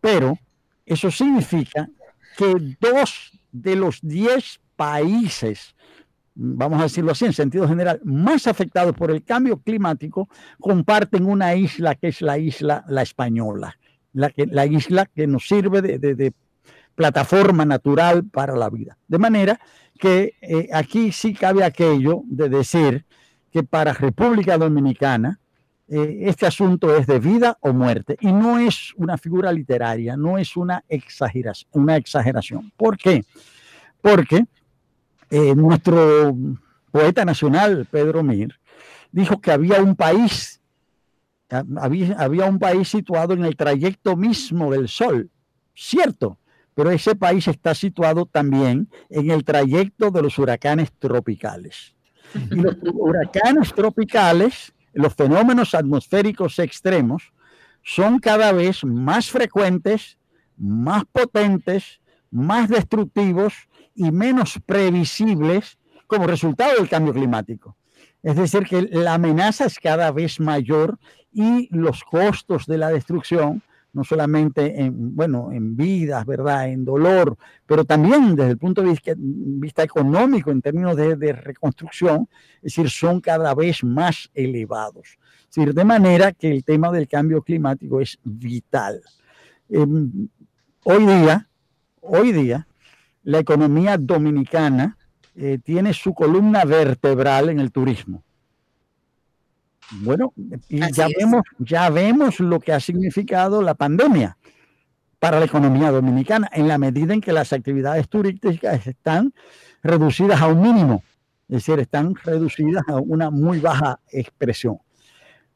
Pero eso significa que dos de los diez países, vamos a decirlo así en sentido general, más afectados por el cambio climático, comparten una isla que es la isla La Española, la, que, la isla que nos sirve de, plataforma natural para la vida. De manera que eh, aquí sí cabe aquello de decir que para República Dominicana, eh, este asunto es de vida o muerte y no es una figura literaria, no es una exageración. Una exageración. ¿Por qué? Porque eh, nuestro poeta nacional, Pedro Mir, dijo que había un país, había, había un país situado en el trayecto mismo del Sol, cierto, pero ese país está situado también en el trayecto de los huracanes tropicales. Y los huracanes tropicales los fenómenos atmosféricos extremos son cada vez más frecuentes, más potentes, más destructivos y menos previsibles como resultado del cambio climático. Es decir, que la amenaza es cada vez mayor y los costos de la destrucción no solamente en, bueno, en vidas, ¿verdad? En dolor, pero también desde el punto de vista, económico, en términos de, reconstrucción, es decir, son cada vez más elevados. Decir, de manera que el tema del cambio climático es vital. Eh, hoy día, hoy día, la economía dominicana eh, tiene su columna vertebral en el turismo. Bueno, y ya vemos, ya vemos lo que ha significado la pandemia para la economía dominicana, en la medida en que las actividades turísticas están reducidas a un mínimo, es decir, están reducidas a una muy baja expresión.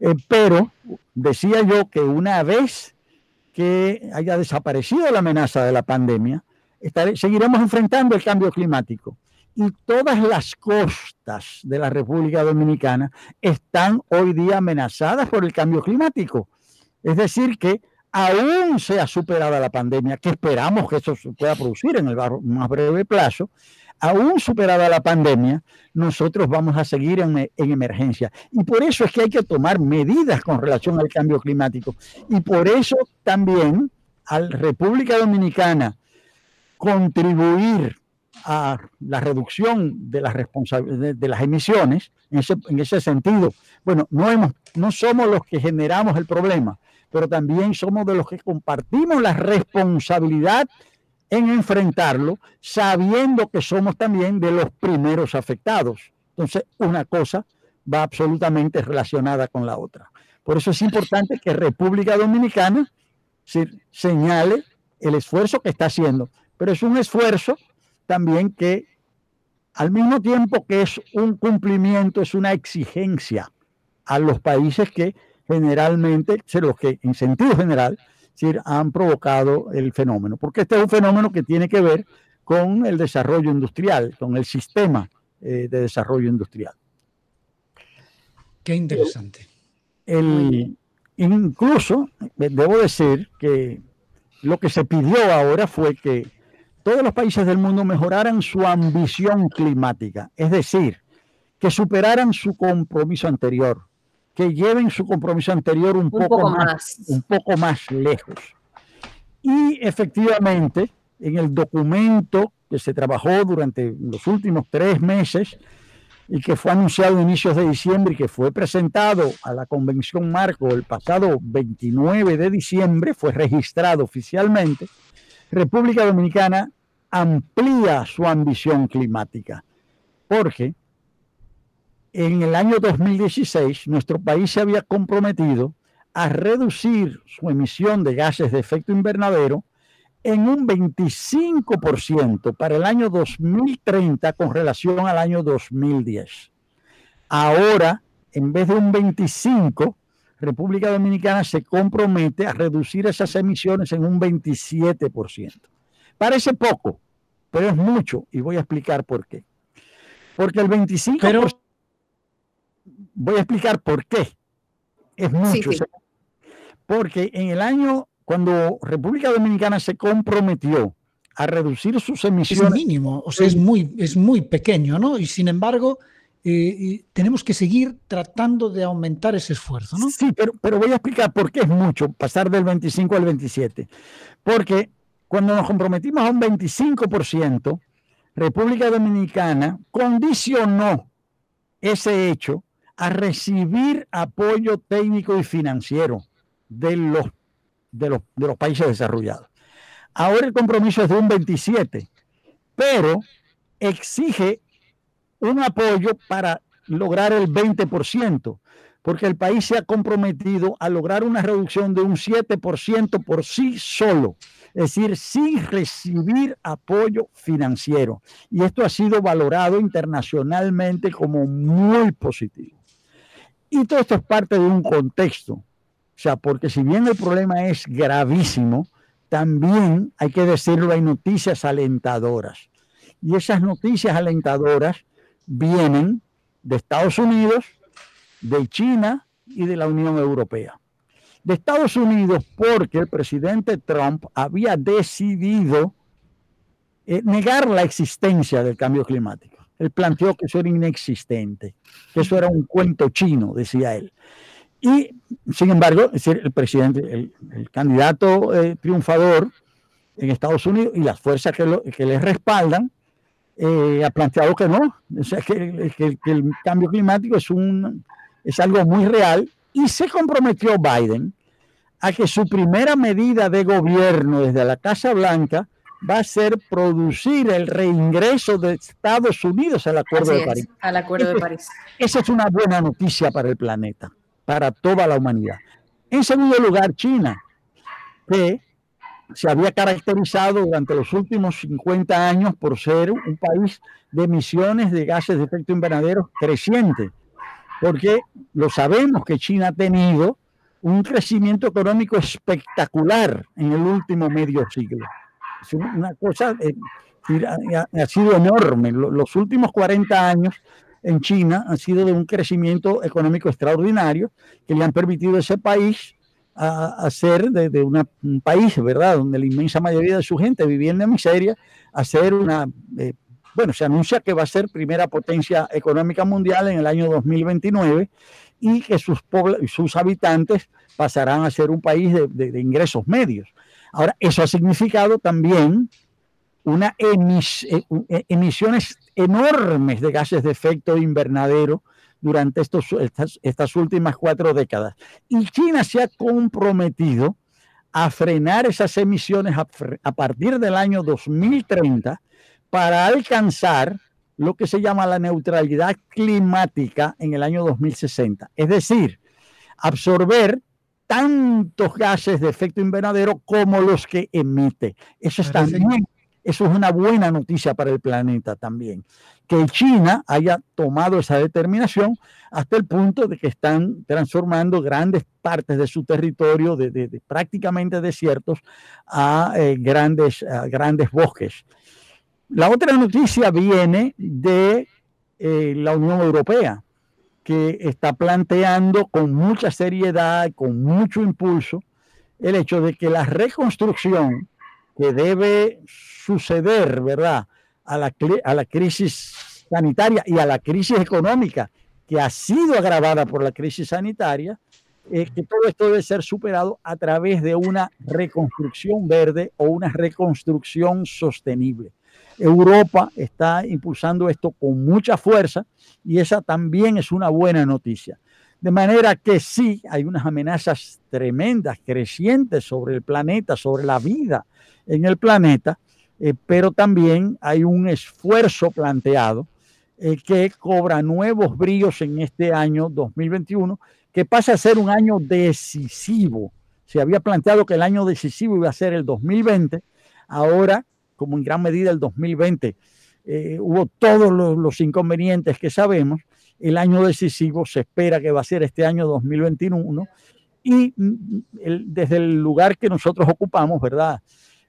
Eh, pero decía yo que una vez que haya desaparecido la amenaza de la pandemia, estaré, seguiremos enfrentando el cambio climático y todas las costas de la República Dominicana están hoy día amenazadas por el cambio climático. Es decir, que aún sea superada la pandemia, que esperamos que eso se pueda producir en el más breve plazo, aún superada la pandemia, nosotros vamos a seguir en, en, emergencia. Y por eso es que hay que tomar medidas con relación al cambio climático. Y por eso también a la República Dominicana contribuir a la reducción de las, de, de las emisiones, en ese, en ese, sentido, bueno, no, hemos, no somos los que generamos el problema, pero también somos de los que compartimos la responsabilidad en enfrentarlo, sabiendo que somos también de los primeros afectados. Entonces, una cosa va absolutamente relacionada con la otra. Por eso es importante que República Dominicana señale el esfuerzo que está haciendo, pero es un esfuerzo también que al mismo tiempo que es un cumplimiento, es una exigencia a los países que generalmente, los que en sentido general, han provocado el fenómeno. Porque este es un fenómeno que tiene que ver con el desarrollo industrial, con el sistema eh, de desarrollo industrial. Qué interesante. El, incluso, debo decir que lo que se pidió ahora fue que todos los países del mundo mejoraran su ambición climática, es decir, que superaran su compromiso anterior, que lleven su compromiso anterior un, un poco, poco más, más, un poco más lejos. Y efectivamente, en el documento que se trabajó durante los últimos tres meses y que fue anunciado a inicios de diciembre y que fue presentado a la Convención Marco el pasado 29 de diciembre, fue registrado oficialmente, República Dominicana amplía su ambición climática, porque en el año 2016 nuestro país se había comprometido a reducir su emisión de gases de efecto invernadero en un 25% para el año 2030 con relación al año 2010. Ahora, en vez de un 25, República Dominicana se compromete a reducir esas emisiones en un 27%. Parece poco, pero es mucho y voy a explicar por qué. Porque el 25%... Pero... Voy a explicar por qué. Es mucho. Porque en el año, cuando República Dominicana se comprometió a reducir sus emisiones... Es mínimo, o sea, es muy, es muy pequeño, ¿no? Y sin embargo eh, tenemos que seguir tratando de aumentar ese esfuerzo, ¿no? Sí, pero, pero voy a explicar por qué es mucho pasar del 25 al 27. Porque cuando nos comprometimos a un 25%, República Dominicana condicionó ese hecho a recibir apoyo técnico y financiero de los, de los, de los países desarrollados. Ahora el compromiso es de un 27, pero exige un apoyo para lograr el 20%, porque el país se ha comprometido a lograr una reducción de un 7% por sí solo, es decir, sin recibir apoyo financiero. Y esto ha sido valorado internacionalmente como muy positivo. Y todo esto es parte de un contexto, o sea, porque si bien el problema es gravísimo, también hay que decirlo, hay noticias alentadoras. Y esas noticias alentadoras vienen de Estados Unidos, de China y de la Unión Europea. De Estados Unidos porque el presidente Trump había decidido eh, negar la existencia del cambio climático. Él planteó que eso era inexistente, que eso era un cuento chino, decía él. Y, sin embargo, el presidente, el, candidato eh, triunfador en Estados Unidos y las fuerzas que, que le respaldan, eh, ha planteado que no, o sea, que, el cambio climático es, un, es algo muy real y se comprometió Biden a que su primera medida de gobierno desde la Casa Blanca va a ser producir el reingreso de Estados Unidos al Acuerdo de París. Al Acuerdo de París. Esa es una buena noticia para el planeta, para toda la humanidad. En segundo lugar, China, que se había caracterizado durante los últimos 50 años por ser un país de emisiones de gases de efecto invernadero creciente, porque lo sabemos que China ha tenido un crecimiento económico espectacular en el último medio siglo. Es una cosa, eh, ha, sido enorme. Los últimos 40 años en China han sido de un crecimiento económico extraordinario que le han permitido a ese país a, ser de, un país, ¿verdad?, donde la inmensa mayoría de su gente viviendo en miseria, a ser una, eh, bueno, se anuncia que va a ser primera potencia económica mundial en el año 2029 y que sus, sus habitantes pasarán a ser un país de, ingresos medios. Ahora, eso ha significado también una eh, eh, emisiones enormes de gases de efecto invernadero durante estos, estas, últimas cuatro décadas. Y China se ha comprometido a frenar esas emisiones a, partir del año 2030 para alcanzar lo que se llama la neutralidad climática en el año 2060. Es decir, absorber tantos gases de efecto invernadero como los que emite. Eso está bien eso es una buena noticia para el planeta también. Que China haya tomado esa determinación hasta el punto de que están transformando grandes partes de su territorio, de, prácticamente desiertos, a, eh, grandes, grandes bosques. La otra noticia viene de eh, la Unión Europea, que está planteando con mucha seriedad, con mucho impulso, el hecho de que la reconstrucción que debe suceder, ¿verdad?, a la, a la crisis sanitaria y a la crisis económica que ha sido agravada por la crisis sanitaria, eh, que todo esto debe ser superado a través de una reconstrucción verde o una reconstrucción sostenible. Europa está impulsando esto con mucha fuerza y esa también es una buena noticia. De manera que sí, hay unas amenazas tremendas, crecientes sobre el planeta, sobre la vida en el planeta, eh, pero también hay un esfuerzo planteado eh, que cobra nuevos brillos en este año 2021, que pasa a ser un año decisivo. Se había planteado que el año decisivo iba a ser el 2020, ahora, como en gran medida el 2020 eh, hubo todos los, inconvenientes que sabemos, el año decisivo se espera que va a ser este año 2021 y mm, desde el lugar que nosotros ocupamos, ¿verdad?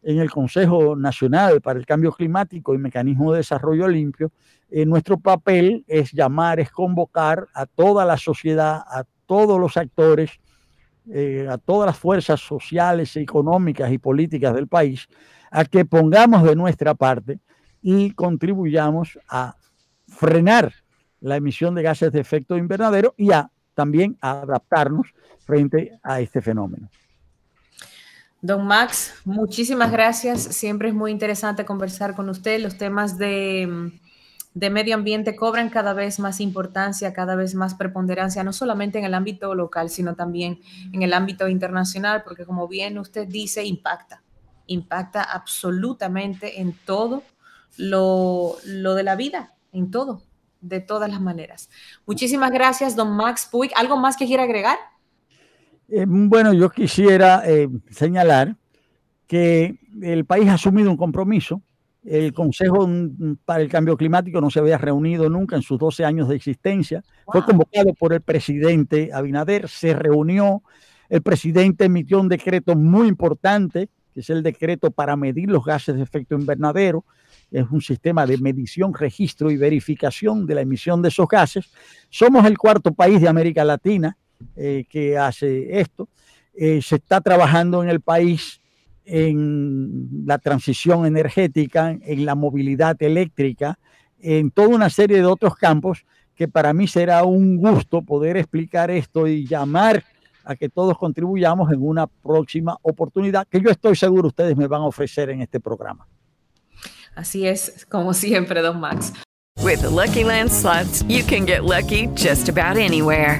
En el Consejo Nacional para el Cambio Climático y Mecanismo de Desarrollo Limpio, eh, nuestro papel es llamar, es convocar a toda la sociedad, a todos los actores, eh, a todas las fuerzas sociales, económicas y políticas del país, a que pongamos de nuestra parte y contribuyamos a frenar la emisión de gases de efecto invernadero y a también a adaptarnos frente a este fenómeno. Don Max, muchísimas gracias. Siempre es muy interesante conversar con usted. Los temas de, de, medio ambiente cobran cada vez más importancia, cada vez más preponderancia, no solamente en el ámbito local, sino también en el ámbito internacional, porque como bien usted dice, impacta, impacta absolutamente en todo lo, lo de la vida, en todo, de todas las maneras. Muchísimas gracias, don Max Puig. ¿Algo más que quiera agregar? Eh, bueno, yo quisiera eh, señalar que el país ha asumido un compromiso. El Consejo para el Cambio Climático no se había reunido nunca en sus 12 años de existencia. Fue convocado por el presidente Abinader, se reunió. El presidente emitió un decreto muy importante, que es el decreto para medir los gases de efecto invernadero es un sistema de medición, registro y verificación de la emisión de esos gases. Somos el cuarto país de América Latina eh, que hace esto. Eh, se está trabajando en el país en la transición energética, en la movilidad eléctrica, en toda una serie de otros campos que para mí será un gusto poder explicar esto y llamar a que todos contribuyamos en una próxima oportunidad que yo estoy seguro ustedes me van a ofrecer en este programa. Así es, como siempre, Don Max. With the Lucky Land slots, you can get lucky just about anywhere.